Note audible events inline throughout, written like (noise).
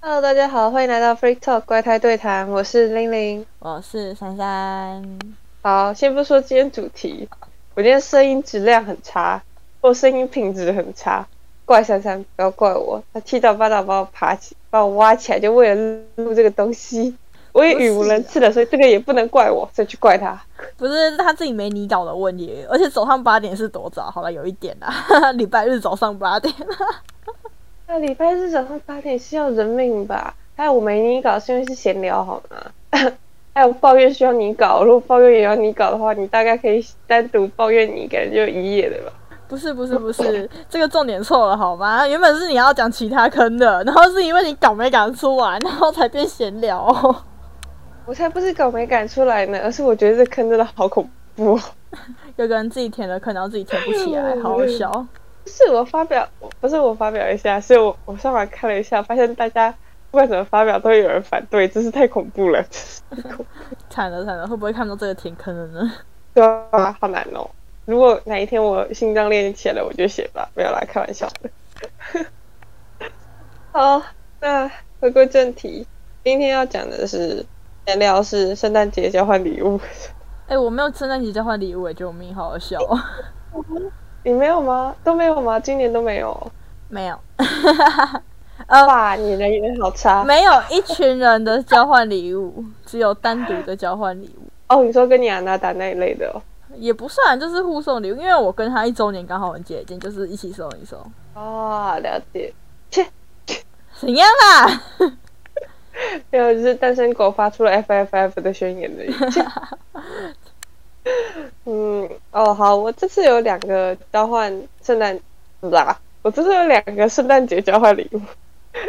Hello，大家好，欢迎来到 Free Talk 怪胎对谈，我是玲玲。我是珊珊。好，先不说今天主题，我今天声音质量很差，我声音品质很差，怪珊珊，不要怪我。他七早八早把我爬起，把我挖起来，就为了录这个东西。我也语无伦次了，所以这个也不能怪我，再去怪他。不是他自己没你搞的问题，而且早上八点是多早？好了，有一点啦，(laughs) 礼拜日早上八点。那礼拜日早上八点是要人命吧？还有我没你搞是因为是闲聊好吗？(laughs) 还有抱怨需要你搞，如果抱怨也要你搞的话，你大概可以单独抱怨你，感觉就一页的吧？不是不是不是，这个重点错了好吗？原本是你要讲其他坑的，(laughs) 然后是因为你搞没赶出来，然后才变闲聊。我才不是搞没赶出来呢，而是我觉得这坑真的好恐怖。(laughs) 有个人自己填了坑，然后自己填不起来，好好笑。是我发表，不是我发表一下，是我我上网看了一下，发现大家不管怎么发表都有人反对，真是太恐怖了。(laughs) 惨了惨了，会不会看到这个填坑了呢？对啊，好难哦。如果哪一天我心脏练起来了，我就写吧，没有啦开玩笑的。(laughs) 好，那回归正题，今天要讲的是。闲聊是圣诞节交换礼物。(laughs) 哎，我没有圣诞节交换礼物，哎，救命，好好笑。你没有吗？都没有吗？今年都没有？没有。(laughs) 哇，你人缘好差。没有一群人的交换礼物，只有单独的交换礼物。哦，你说跟你安娜达那一类的？哦也不算，就是互送礼物，因为我跟他一周年刚好很接近，就是一起送一送。哦，了解。切，怎样啦？没有，就是单身狗发出了 F F F 的宣言的。(laughs) (laughs) 嗯，哦，好，我这次有两个交换圣诞，啦，我这次有两个圣诞节交换礼物。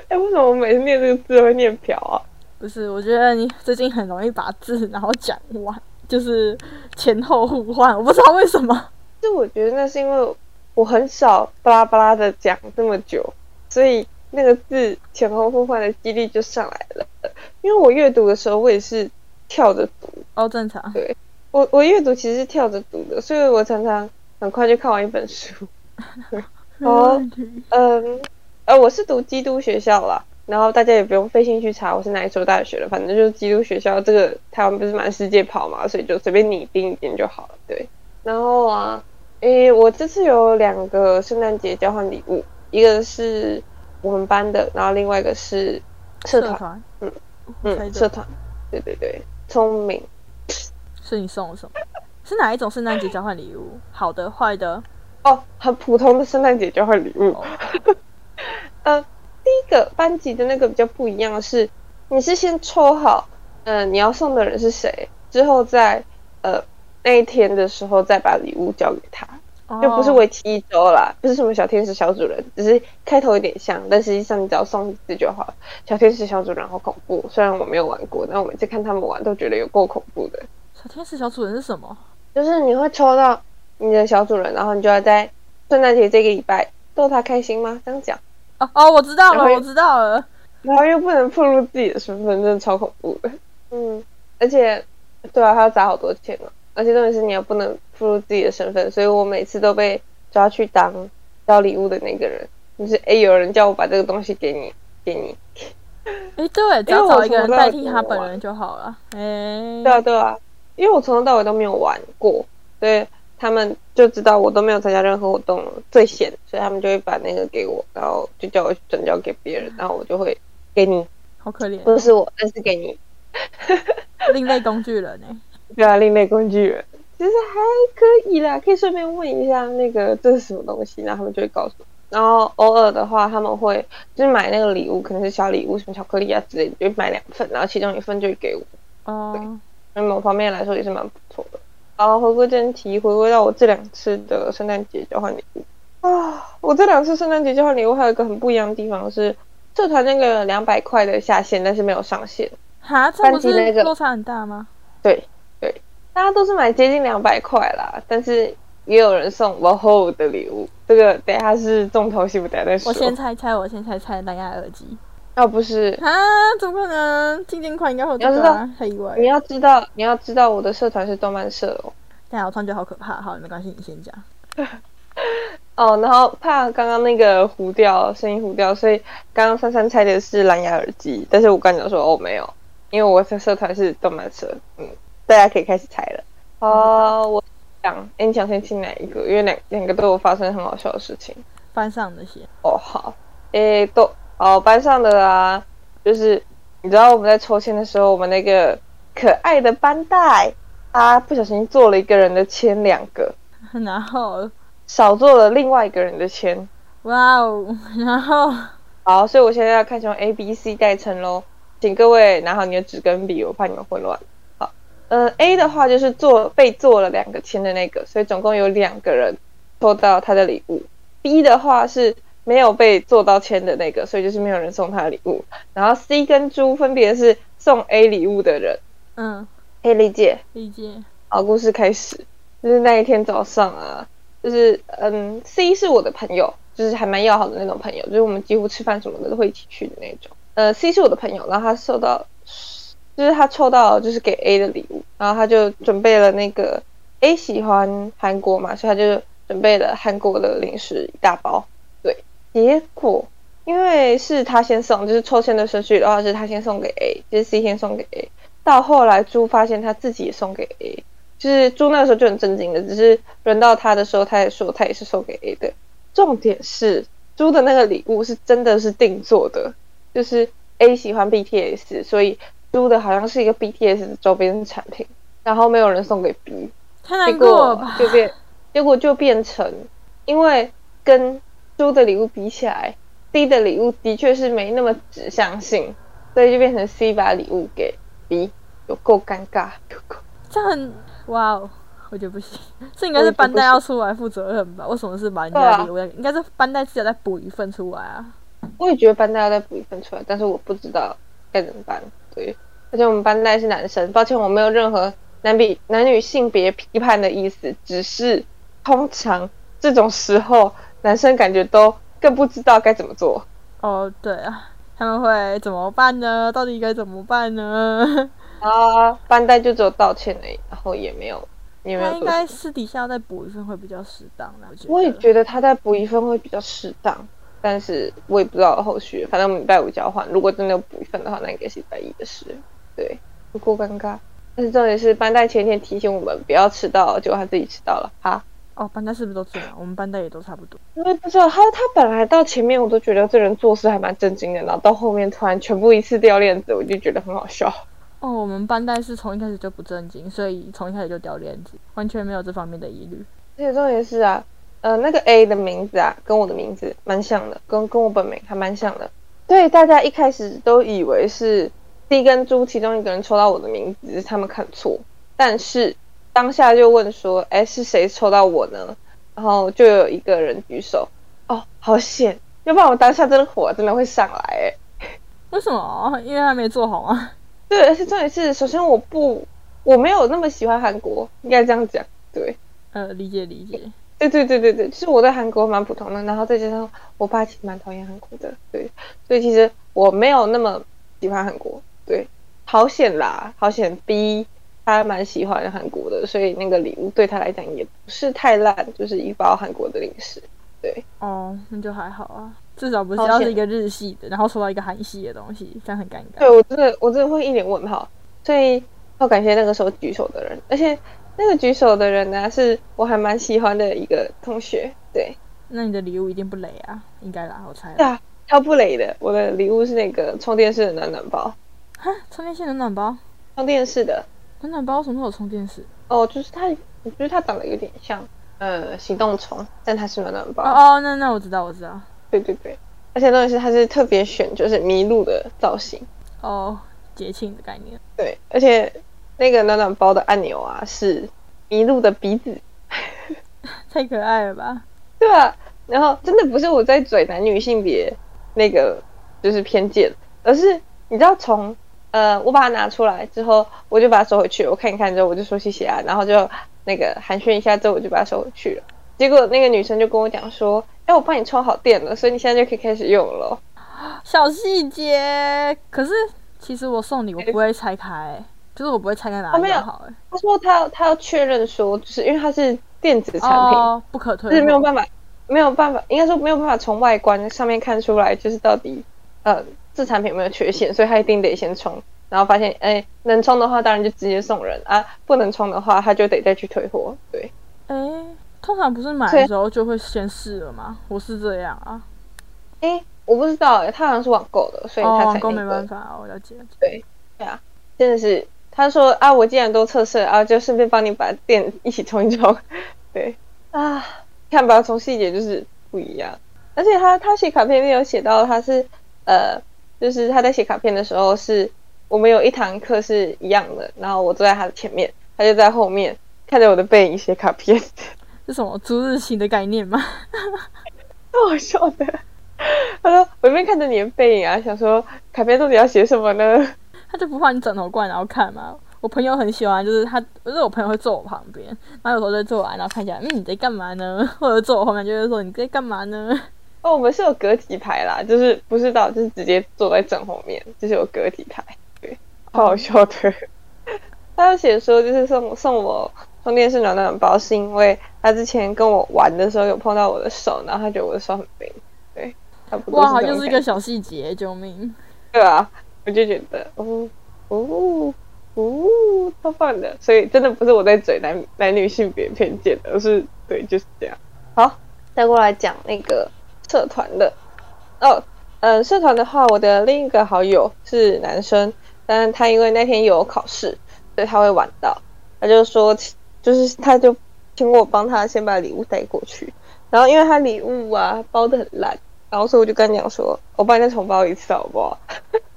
哎，为什么我每次念这个字会念瓢啊？不是，我觉得你最近很容易把字然后讲完，就是前后互换，我不知道为什么。就我觉得那是因为我很少巴拉巴拉的讲这么久，所以。那个字前后互换的几率就上来了，因为我阅读的时候我也是跳着读哦，正常。对，我我阅读其实是跳着读的，所以我常常很快就看完一本书。(laughs) 哦，嗯，呃，我是读基督学校啦，然后大家也不用费心去查我是哪一所大学的，反正就是基督学校。这个台湾不是满世界跑嘛，所以就随便你定一点就好了。对，然后啊，诶，我这次有两个圣诞节交换礼物，一个是。我们班的，然后另外一个是社团，嗯嗯，社团，对对对，聪明，是你送的什么？是哪一种圣诞节交换礼物？好的，坏的？哦，很普通的圣诞节交换礼物。(laughs) 呃，第一个班级的那个比较不一样的是，你是先抽好，嗯，你要送的人是谁，之后在呃那一天的时候再把礼物交给他。就不是为期一周啦，不是什么小天使小主人，只是开头有点像，但实际上你只要送一次就好了。小天使小主人好恐怖，虽然我没有玩过，但我每次看他们玩都觉得有够恐怖的。小天使小主人是什么？就是你会抽到你的小主人，然后你就要在圣诞节这个礼拜逗他开心吗？这样讲？哦哦，我知道了，我知道了。然后又不能暴露自己的身份，真的超恐怖的。(laughs) 嗯，而且对啊，他要砸好多钱啊。而且重点是你也不能暴露自己的身份，所以我每次都被抓去当交礼物的那个人。就是哎，有人叫我把这个东西给你，(laughs) 给你。哎，对，只要找一个人代替他本人就好了。哎，对啊，对啊，因为我从头到尾都没有玩过，所以他们就知道我都没有参加任何活动，最闲，所以他们就会把那个给我，然后就叫我转交给别人，然后我就会给你。好可怜，不是我，但是给你。另类工具人呢？对啊，另类工具人其实还可以啦，可以顺便问一下那个这是什么东西，然后他们就会告诉我。然后偶尔的话，他们会就是买那个礼物，可能是小礼物，什么巧克力啊之类的，就买两份，然后其中一份就会给我。哦，对，那某方面来说也是蛮不错的。好，回归正题，回归到我这两次的圣诞节交换礼物啊，我这两次圣诞节交换礼物还有一个很不一样的地方是，社团那个两百块的下限，但是没有上限。哈，这不是落差很大吗？对对。大家都是买接近两百块啦，但是也有人送 o h 的礼物。这个等下是重头戏，不等下再说。我先猜猜，我先猜猜蓝牙耳机。哦，不是啊，怎么可能？经典款应该会。知道，很意外。你要知道，你要知道，我的社团是动漫社哦。对啊，我突然觉得好可怕。好，没关系，你先讲。(laughs) 哦，然后怕刚刚那个糊掉，声音糊掉，所以刚刚珊珊猜的是蓝牙耳机，但是我刚讲说哦没有，因为我在社团是动漫社，嗯，大家可以开始猜了。(laughs) 哦，我想，哎，你想先听哪一个？因为两两个都有发生很好笑的事情。班上那些。哦，好，诶，都哦，班上的啊，就是你知道我们在抽签的时候，我们那个可爱的班带，他不小心做了一个人的签两个，(laughs) 然后。少做了另外一个人的签，哇哦！然后 (laughs) 好，所以我现在要开始用 A、B、C 代称喽，请各位拿好你的纸跟笔，我怕你们混乱。好，呃，A 的话就是做被做了两个签的那个，所以总共有两个人抽到他的礼物。B 的话是没有被做到签的那个，所以就是没有人送他的礼物。然后 C 跟猪分别是送 A 礼物的人。嗯，可以理解。理解。好，故事开始，就是那一天早上啊。就是嗯，C 是我的朋友，就是还蛮要好的那种朋友，就是我们几乎吃饭什么的都会一起去的那种。呃，C 是我的朋友，然后他收到，就是他抽到就是给 A 的礼物，然后他就准备了那个 A 喜欢韩国嘛，所以他就准备了韩国的零食一大包。对，结果因为是他先送，就是抽签的顺序的话是他先送给 A，就是 C 先送给 A，到后来猪发现他自己也送给 A。就是猪那个时候就很震惊的，只是轮到他的时候，他也说他也是送给 A 的。重点是猪的那个礼物是真的是定做的，就是 A 喜欢 BTS，所以猪的好像是一个 BTS 的周边产品，然后没有人送给 B，太难过吧？就变，结果就变成，因为跟猪的礼物比起来，D 的礼物的确是没那么指向性，所以就变成 C 把礼物给 B，有够尴尬，有够这很。哇哦，我觉得不行，(laughs) 这应该是班代要出来负责任吧？为什么是把人家礼物？应该是班代自己再补一份出来啊。我也觉得班代要再补一份出来，但是我不知道该怎么办。对，而且我们班代是男生，抱歉，我没有任何男比男女性别批判的意思，只是通常这种时候男生感觉都更不知道该怎么做。哦，对啊，他们会怎么办呢？到底该怎么办呢？(laughs) 啊，班代就只有道歉已，然后也没有，也没有。他应该私底下再补一份会比较适当的。我也觉得他再补一份会比较适当，但是我也不知道后续。反正我们礼拜五交换，如果真的补一份的话，那应该是礼拜一的事。对，不过尴尬。但是重点是班代前天提醒我们不要迟到，结果他自己迟到了。哈。哦，班代是不是都这样？我们班代也都差不多。因为不知道，他他本来到前面我都觉得这人做事还蛮正经的，然后到后面突然全部一次掉链子，我就觉得很好笑。哦，我们班代是从一开始就不正经，所以从一开始就掉链子，完全没有这方面的疑虑。而且重点是啊，呃，那个 A 的名字啊，跟我的名字蛮像的，跟跟我本名还蛮像的。对，大家一开始都以为是 D 跟猪其中一个人抽到我的名字，是他们看错。但是当下就问说，哎，是谁抽到我呢？然后就有一个人举手，哦，好险！要不然我当下真的火真的会上来。为什么？因为还没做好吗？对，而且重点是，首先我不，我没有那么喜欢韩国，应该这样讲。对，呃，理解理解。对对对对对，就是我对韩国蛮普通的，然后再加上我爸其实蛮讨厌韩国的，对，所以其实我没有那么喜欢韩国。对，好险啦，好险 B 他蛮喜欢韩国的，所以那个礼物对他来讲也不是太烂，就是一包韩国的零食。对，哦，那就还好啊。至少不是要是一个日系的，然后收到一个韩系的东西，这样很尴尬。对我真的，我真的会一脸问号。所以要感谢那个时候举手的人，而且那个举手的人呢，是我还蛮喜欢的一个同学。对，那你的礼物一定不雷啊？应该啦，我猜。对啊，超不雷的。我的礼物是那个充电式的暖暖包。哈，充电线暖暖包？充电式的暖暖包什么时候有充电式？哦，就是它，我觉得它长得有点像呃行动虫，但它是暖暖包。哦哦，那那我知道，我知道。对对对，而且重点是它是特别选，就是麋鹿的造型哦，节庆的概念。对，而且那个暖暖包的按钮啊是麋鹿的鼻子，(laughs) 太可爱了吧？对啊，然后真的不是我在嘴男女性别那个就是偏见，而是你知道从呃我把它拿出来之后，我就把它收回去，我看一看之后我就说谢谢啊，然后就那个寒暄一下之后我就把它收回去了。结果那个女生就跟我讲说：“哎，我帮你充好电了，所以你现在就可以开始用了。”小细节，可是其实我送你，我不会拆开，就是我不会拆开拿就好。哎，他说他他要确认说，就是因为它是电子产品，不可退，就是没有办法，没有办法，应该说没有办法从外观上面看出来，就是到底呃这产品有没有缺陷，所以他一定得先冲，然后发现哎能冲的话，当然就直接送人啊，不能冲的话，他就得再去退货。对，哎，通常不是买的时候就会先试了吗？我是这样啊。哎，我不知道，他好像是网购的，所以他网购没办法，我了解。对，对啊，真的是。他说啊，我既然都测试啊，就顺便帮你把电一起充一充。(laughs) 对啊，看吧，从细节就是不一样。而且他他写卡片里有写到，他是呃，就是他在写卡片的时候，是我们有一堂课是一样的，然后我坐在他的前面，他就在后面看着我的背影写卡片。(laughs) 是什么逐日型的概念吗？(laughs) 太好笑的。他说我一边看着你的背影啊，想说卡片到底要写什么呢？(laughs) 他就不怕你枕头过来然后看吗？我朋友很喜欢，就是他，就是我朋友会坐我旁边，然后有时候就坐完，然后看一下，嗯，你在干嘛呢？或者坐我后面，就会说你在干嘛呢？哦，我们是有隔几排啦，就是不是到，就是直接坐在正后面，就是有隔几排，对，好好笑的。(laughs) 他有写说，就是送送我充电式暖暖包，是因为他之前跟我玩的时候有碰到我的手，然后他觉得我的手很冰，对，差不多。哇，就是一个小细节，救命！对啊。我就觉得，哦哦哦，超棒的！所以真的不是我在嘴男男女性别偏见的，而是对就是这样。好，再过来讲那个社团的哦，嗯，社团的话，我的另一个好友是男生，但是他因为那天有考试，所以他会晚到。他就说，就是他就请我帮他先把礼物带过去，然后因为他礼物啊包的很烂，然后所以我就跟他讲说，我帮你再重包一次好不好？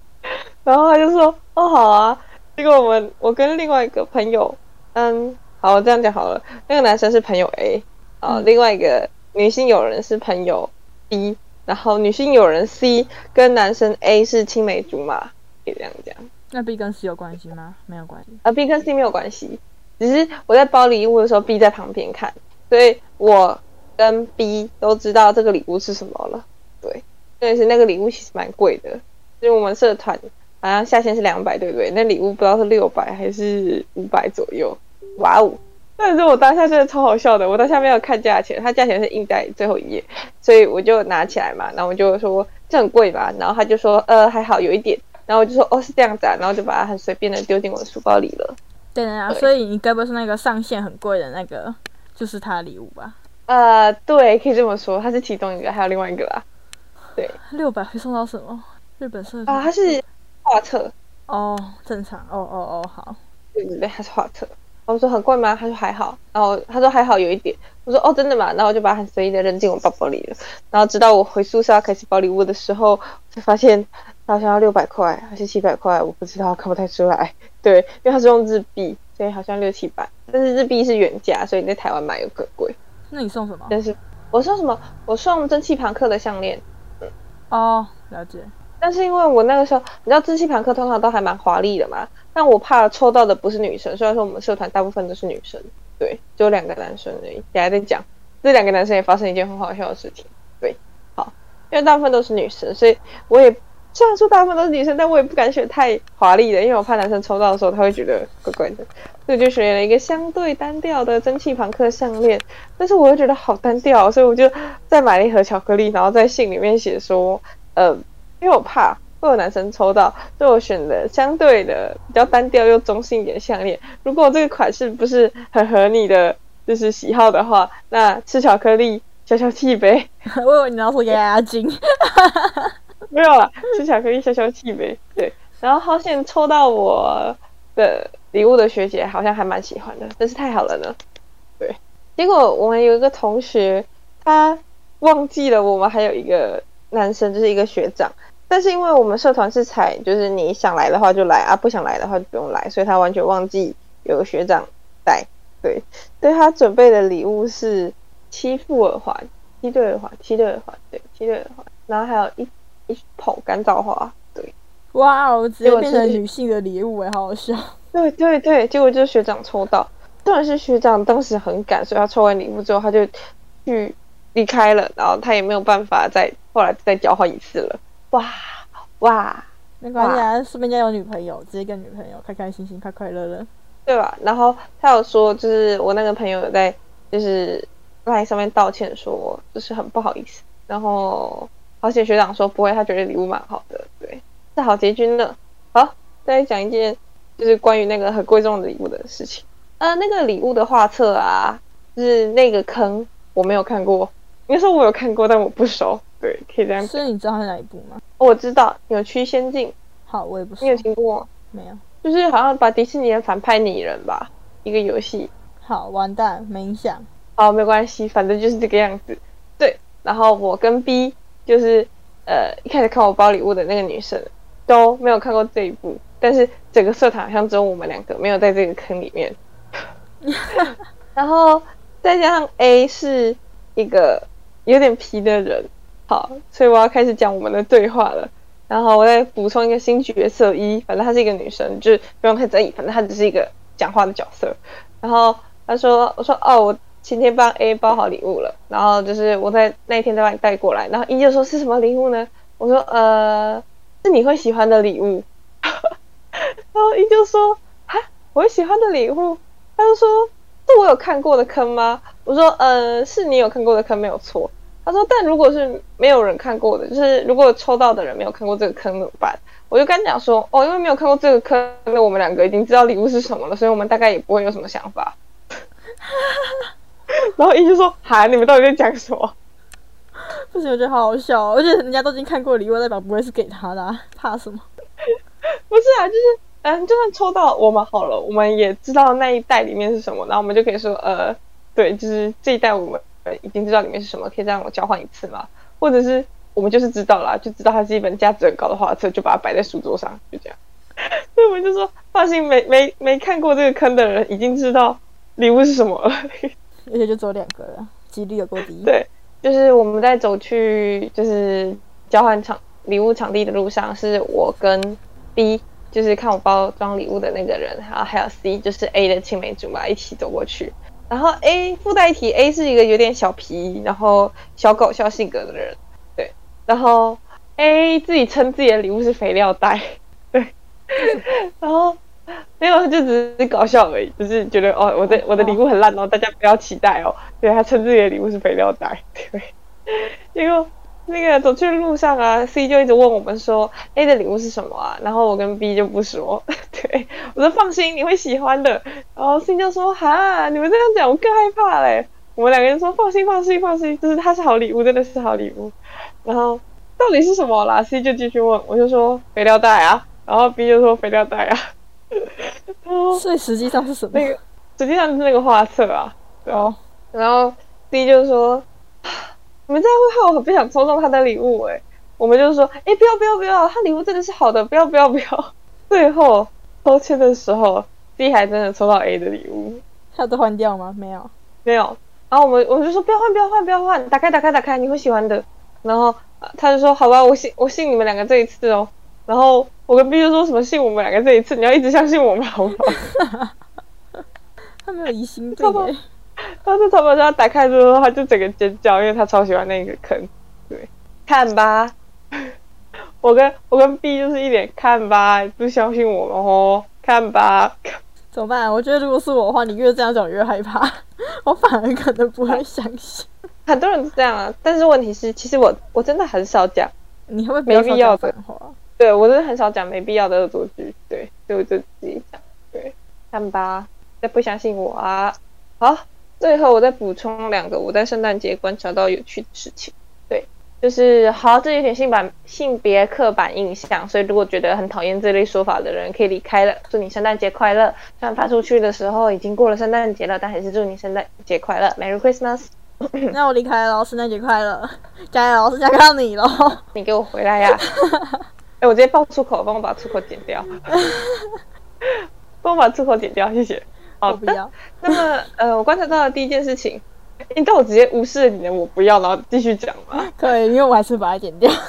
(laughs) 然后他就说：“哦，好啊。”结果我们我跟另外一个朋友，嗯，好，这样讲好了。那个男生是朋友 A，啊，另外一个女性友人是朋友 B，然后女性友人 C 跟男生 A 是青梅竹马，可以这样讲。那 B 跟 C 有关系吗？没有关系。啊，B 跟 C 没有关系，只是我在包礼物的时候，B 在旁边看，所以我跟 B 都知道这个礼物是什么了。对，但是那个礼物其实蛮贵的，因为我们社团。好像下限是两百，对不对？那礼物不知道是六百还是五百左右。哇哦！但是我当下真的超好笑的，我当下没有看价钱，它价钱是印在最后一页，所以我就拿起来嘛，然后我就说这很贵吧，然后他就说呃还好有一点，然后我就说哦是这样子啊，然后就把它很随便的丢进我的书包里了。对啊，所以你该不会是那个上限很贵的那个，就是他的礼物吧？呃，对，可以这么说，它是其中一个，还有另外一个啦。对，六百会送到什么？日本设啊，它是。画册哦，正常哦哦哦，好，对对对，他是画册。我说很贵吗？他说还好。然后他说还好有一点。我说哦，真的吗？然后我就把它很随意的扔进我包包里了。然后直到我回宿舍开始包礼物的时候，才发现好像要六百块还是七百块，我不知道，看不太出来。(laughs) 对，因为他是用日币，所以好像六七百。但是日币是原价，所以在台湾买又更贵。那你送什么？但是我送什么？我送蒸汽朋克的项链。嗯，哦，了解。但是因为我那个时候，你知道蒸汽朋克通常都还蛮华丽的嘛，但我怕抽到的不是女生。虽然说我们社团大部分都是女生，对，只有两个男生而已。等下再讲，这两个男生也发生一件很好笑的事情。对，好，因为大部分都是女生，所以我也虽然说大部分都是女生，但我也不敢选太华丽的，因为我怕男生抽到的时候他会觉得怪怪的，所以就选了一个相对单调的蒸汽朋克项链。但是我又觉得好单调，所以我就再买了一盒巧克力，然后在信里面写说，呃。因为我怕会有男生抽到，所以我选的相对的比较单调又中性一点项链。如果这个款式不是很合你的就是喜好的话，那吃巧克力消消气呗。(laughs) 我以为你要说压压惊，没有啦，吃巧克力消消气呗。对，然后好险抽到我的礼物的学姐好像还蛮喜欢的，真是太好了呢。对，结果我们有一个同学他忘记了我们还有一个男生，就是一个学长。但是因为我们社团是采，就是你想来的话就来啊，不想来的话就不用来，所以他完全忘记有个学长带。对，对他准备的礼物是七副耳环，七对耳环，七对耳环，对，七对耳环，然后还有一一捧干燥花。对，哇哦，直接变成女性的礼物哎，好好笑。对对对，结果就是学长抽到，当然是学长当时很赶，所以他抽完礼物之后他就去离开了，然后他也没有办法再后来再交换一次了。哇哇，没关系啊，说不定家有女朋友，直接跟女朋友开开心心、快快乐乐，对吧？然后他有说，就是我那个朋友有在，就是赖上面道歉说，就是很不好意思。然后好险学长说不会，他觉得礼物蛮好的，对，是好结局呢。好，再讲一件就是关于那个很贵重的礼物的事情。呃，那个礼物的画册啊，就是那个坑我没有看过，应该说我有看过，但我不熟。对，可以这样。所以你知道是哪一部吗？我知道，扭曲仙境。好，我也不熟。你有听过？没有。就是好像把迪士尼的反派拟人吧，一个游戏。好，完蛋，没影响。好，没关系，反正就是这个样子。对，然后我跟 B 就是呃一开始看我包礼物的那个女生都没有看过这一部，但是整个社团好像只有我们两个没有在这个坑里面。(laughs) 然后再加上 A 是一个有点皮的人。好，所以我要开始讲我们的对话了。然后我再补充一个新角色一，反正她是一个女生，就不用太在意，反正她只是一个讲话的角色。然后她说：“我说哦，我今天帮 A 包好礼物了。然后就是我在那一天再把你带过来。然后一就说是什么礼物呢？我说呃，是你会喜欢的礼物。(laughs) 然后一就说啊，我会喜欢的礼物。他就说是我有看过的坑吗？我说呃，是你有看过的坑，没有错。”他说：“但如果是没有人看过的，就是如果抽到的人没有看过这个坑怎么办？”我就跟他讲说：“哦，因为没有看过这个坑，那我们两个已经知道礼物是什么了，所以我们大概也不会有什么想法。(laughs) ”然后一就说：“哈，你们到底在讲什么？” (laughs) 不行，我觉得好好笑，而且人家都已经看过礼物，代表不会是给他的，怕什么？(laughs) 不是啊，就是嗯，就算抽到我们好了，我们也知道那一袋里面是什么，然后我们就可以说：“呃，对，就是这一袋我们。”呃，已经知道里面是什么，可以再让我交换一次吗？或者是我们就是知道了，就知道它是一本价值很高的画册，就把它摆在书桌上，就这样。(laughs) 所以我们就说，放心，没没没看过这个坑的人已经知道礼物是什么了。(laughs) 而且就走两个了，几率有够低。对，就是我们在走去就是交换场礼物场地的路上，是我跟 B，就是看我包装礼物的那个人，然后还有 C，就是 A 的青梅竹马一起走过去。然后 A 附带题 A 是一个有点小皮，然后小搞笑性格的人，对。然后 A 自己称自己的礼物是肥料袋，对。(laughs) 然后没有，他就只是搞笑而已，就是觉得哦，我的我的礼物很烂哦，大家不要期待哦。对他称自己的礼物是肥料袋，对。(laughs) 结果。那个走去路上啊，C 就一直问我们说 A 的礼物是什么啊？然后我跟 B 就不说，(laughs) 对我说放心，你会喜欢的。然后 C 就说哈，你们这样讲我更害怕嘞。我们两个人说放心放心放心，就是它是好礼物，真的是好礼物。然后到底是什么啦？C 就继续问，我就说肥料袋啊。然后 B 就说肥料袋啊。(laughs) 所以实际上是什么？那个实际上是那个画册啊。哦。然后 C 就说。你们这样会害我很不想抽中他的礼物哎！我们就说，哎，不要不要不要，他礼物真的是好的，不要不要不要。(laughs) 最后抽签的时候，B 还真的抽到 A 的礼物。他都换掉吗？没有，没有。然后我们我们就说，不要换不要换不要换，打开打开打开，你会喜欢的。然后他就说，好吧，我信我信你们两个这一次哦。然后我跟 B 就说什么信我们两个这一次，你要一直相信我们，好不好？(laughs) 他没有疑心病哎。当 (laughs) 时他把他打开之后，他就整个尖叫，因为他超喜欢那个坑。对，看吧，(laughs) 我跟我跟 B 就是一脸看吧，不相信我们哦，看吧。怎么办？我觉得如果是我的话，你越这样讲越害怕，(laughs) 我反而可能不会相信。很多人是这样啊，但是问题是，其实我我真的很少讲，你会没必要的。话，对我真的很少讲没必要的恶作剧，对，所以我就自己讲，对，看吧，再不相信我啊，好。最后，我再补充两个我在圣诞节观察到有趣的事情。对，就是好，这有点性版性别刻板印象，所以如果觉得很讨厌这类说法的人，可以离开了。祝你圣诞节快乐！虽然发出去的时候已经过了圣诞节了，但还是祝你圣诞节快乐，Merry Christmas！(coughs) 那我离开了，圣诞节快乐，加油，是加到你了。你给我回来呀！(laughs) 哎，我直接爆粗口，帮我把粗口剪掉。(laughs) 帮我把粗口剪掉，谢谢。好，不要。那么，呃，我观察到的第一件事情，你对我直接无视了你的我不要，然后继续讲吗？(laughs) 对，因为我还是把它剪掉。(laughs)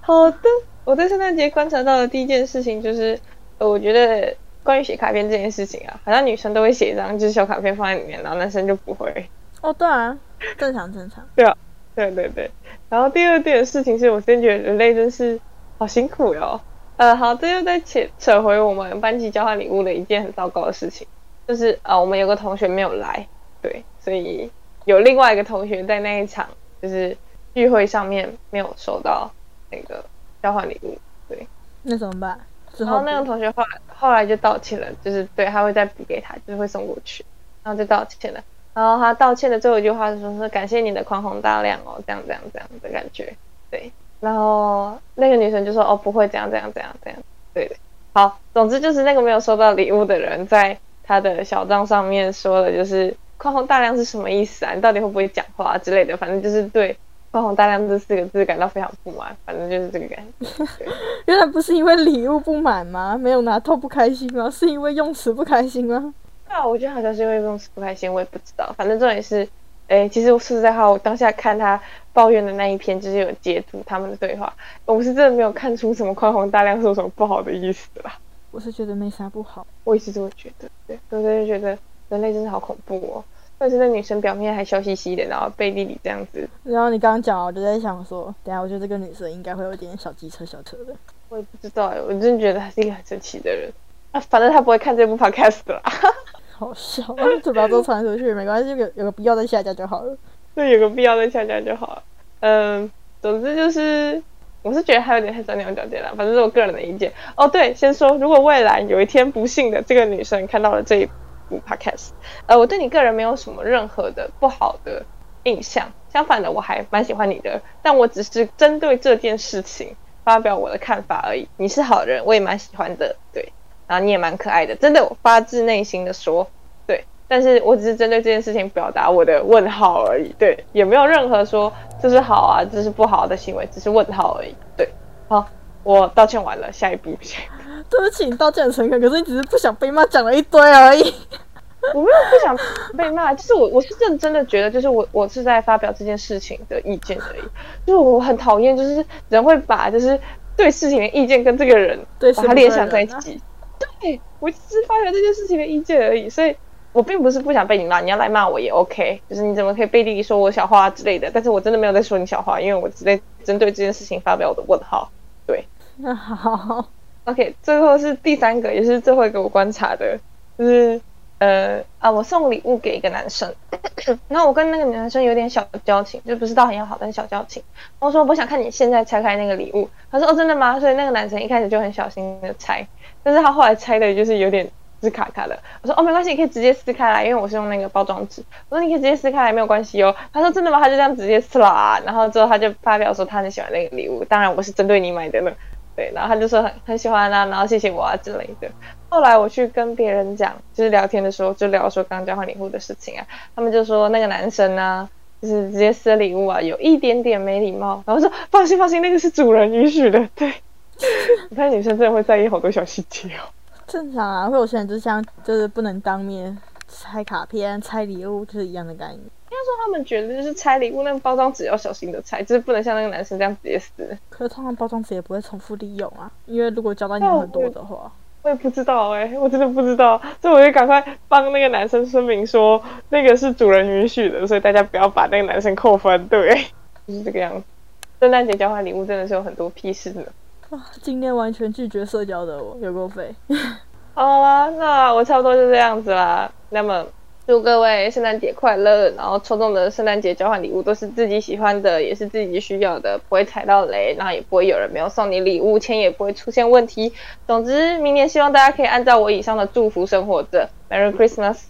好的，我在圣诞节观察到的第一件事情就是，呃，我觉得关于写卡片这件事情啊，好像女生都会写一张就是小卡片放在里面，然后男生就不会。哦，对啊，正常正常。(laughs) 对啊，对对对。然后第二件事情是我真觉得人类真是好辛苦哟。呃，好，这又在扯扯回我们班级交换礼物的一件很糟糕的事情，就是呃，我们有个同学没有来，对，所以有另外一个同学在那一场就是聚会上面没有收到那个交换礼物，对，那怎么办？然后那个同学后来后来就道歉了，就是对他会再补给他，就是会送过去，然后就道歉了。然后他道歉的最后一句话是说：“说感谢你的宽宏大量哦，这样这样这样的感觉。”对，然后那个女生就说：“哦，不会这样这样这样这样。”对的，好，总之就是那个没有收到礼物的人在他的小账上面说了就是“宽宏大量”是什么意思啊？你到底会不会讲话之类的？反正就是对“宽宏大量”这四个字感到非常不满，反正就是这个感觉。(laughs) 原来不是因为礼物不满吗？没有拿透不开心吗？是因为用词不开心吗？啊，我觉得好像是因为用词不开心，我也不知道。反正重点是，哎，其实我说实在话，我当下看他抱怨的那一篇，就是有截图他们的对话，我是真的没有看出什么宽宏大量是有什么不好的意思啦。我是觉得没啥不好，我也是这么觉得。对，我真的觉得人类真的好恐怖哦。但是那女生表面还笑嘻嘻的，然后背地里这样子。然后你刚刚讲，我就在想说，等下我觉得这个女生应该会有点小机车小车的。我也不知道哎，我真的觉得她是一个很神奇的人。啊，反正她不会看这部 podcast 啦。(laughs) 好笑，就把都传出去，没关系，有有个必要再下架就好了。对，有个必要再下架就好了。嗯，总之就是，我是觉得还有点太钻牛角尖了。反正是我个人的意见。哦，对，先说，如果未来有一天不幸的这个女生看到了这一部 podcast，呃，我对你个人没有什么任何的不好的印象，相反的，我还蛮喜欢你的。但我只是针对这件事情发表我的看法而已。你是好人，我也蛮喜欢的。对。然后你也蛮可爱的，真的，我发自内心的说，对，但是我只是针对这件事情表达我的问号而已，对，也没有任何说这是好啊，这是不好的行为，只是问号而已，对，好，我道歉完了，下一步，下一步，对不起，你道歉很诚恳，可是你只是不想被骂，讲了一堆而已，(laughs) 我没有不想被骂，就是我我是认真的觉得，就是我我是在发表这件事情的意见而已，就是我很讨厌，就是人会把就是对事情的意见跟这个人把它联想在一起。(laughs) 对，我只是发表这件事情的意见而已，所以我并不是不想被你骂，你要来骂我也 OK，就是你怎么可以背地里说我小话之类的，但是我真的没有在说你小话，因为我只在针对这件事情发表我的问号。对，那 (laughs) 好，OK，最后是第三个，也是最后一个我观察的，就是呃啊，我送礼物给一个男生，(clears throat) 然后我跟那个男生有点小交情，就不是到很要好，但是小交情。我说我想看你现在拆开那个礼物，他说哦真的吗？所以那个男生一开始就很小心的拆。但是他后来拆的就是有点是卡卡的。我说哦没关系，你可以直接撕开来，因为我是用那个包装纸。我说你可以直接撕开来，没有关系哦。他说真的吗？他就这样直接撕了啊。然后之后他就发表说他很喜欢那个礼物，当然我是针对你买的呢。对，然后他就说很很喜欢啊，然后谢谢我啊之类的。后来我去跟别人讲，就是聊天的时候就聊说刚交换礼物的事情啊，他们就说那个男生呢，就是直接撕礼物啊，有一点点没礼貌。然后说放心放心，那个是主人允许的，(laughs) 对。你看女生真的会在意好多小细节哦。正常啊，会有些人就是像就是不能当面拆卡片、拆礼物，就是一样的概念。应该说他们觉得就是拆礼物那个包装纸要小心的拆，就是不能像那个男生这样直接撕。可是通常包装纸也不会重复利用啊，因为如果交到你很多的话，我也不知道哎，我真的不知道，所以我就赶快帮那个男生声明说，那个是主人允许的，所以大家不要把那个男生扣分，对，(laughs) 就是这个样子。圣诞节交换礼物真的是有很多屁事呢。啊，今天完全拒绝社交的我有够废。(laughs) 好啦，那我差不多就这样子啦。那么祝各位圣诞节快乐，然后抽中的圣诞节交换礼物都是自己喜欢的，也是自己需要的，不会踩到雷，然后也不会有人没有送你礼物，钱也不会出现问题。总之，明年希望大家可以按照我以上的祝福生活着。Merry Christmas。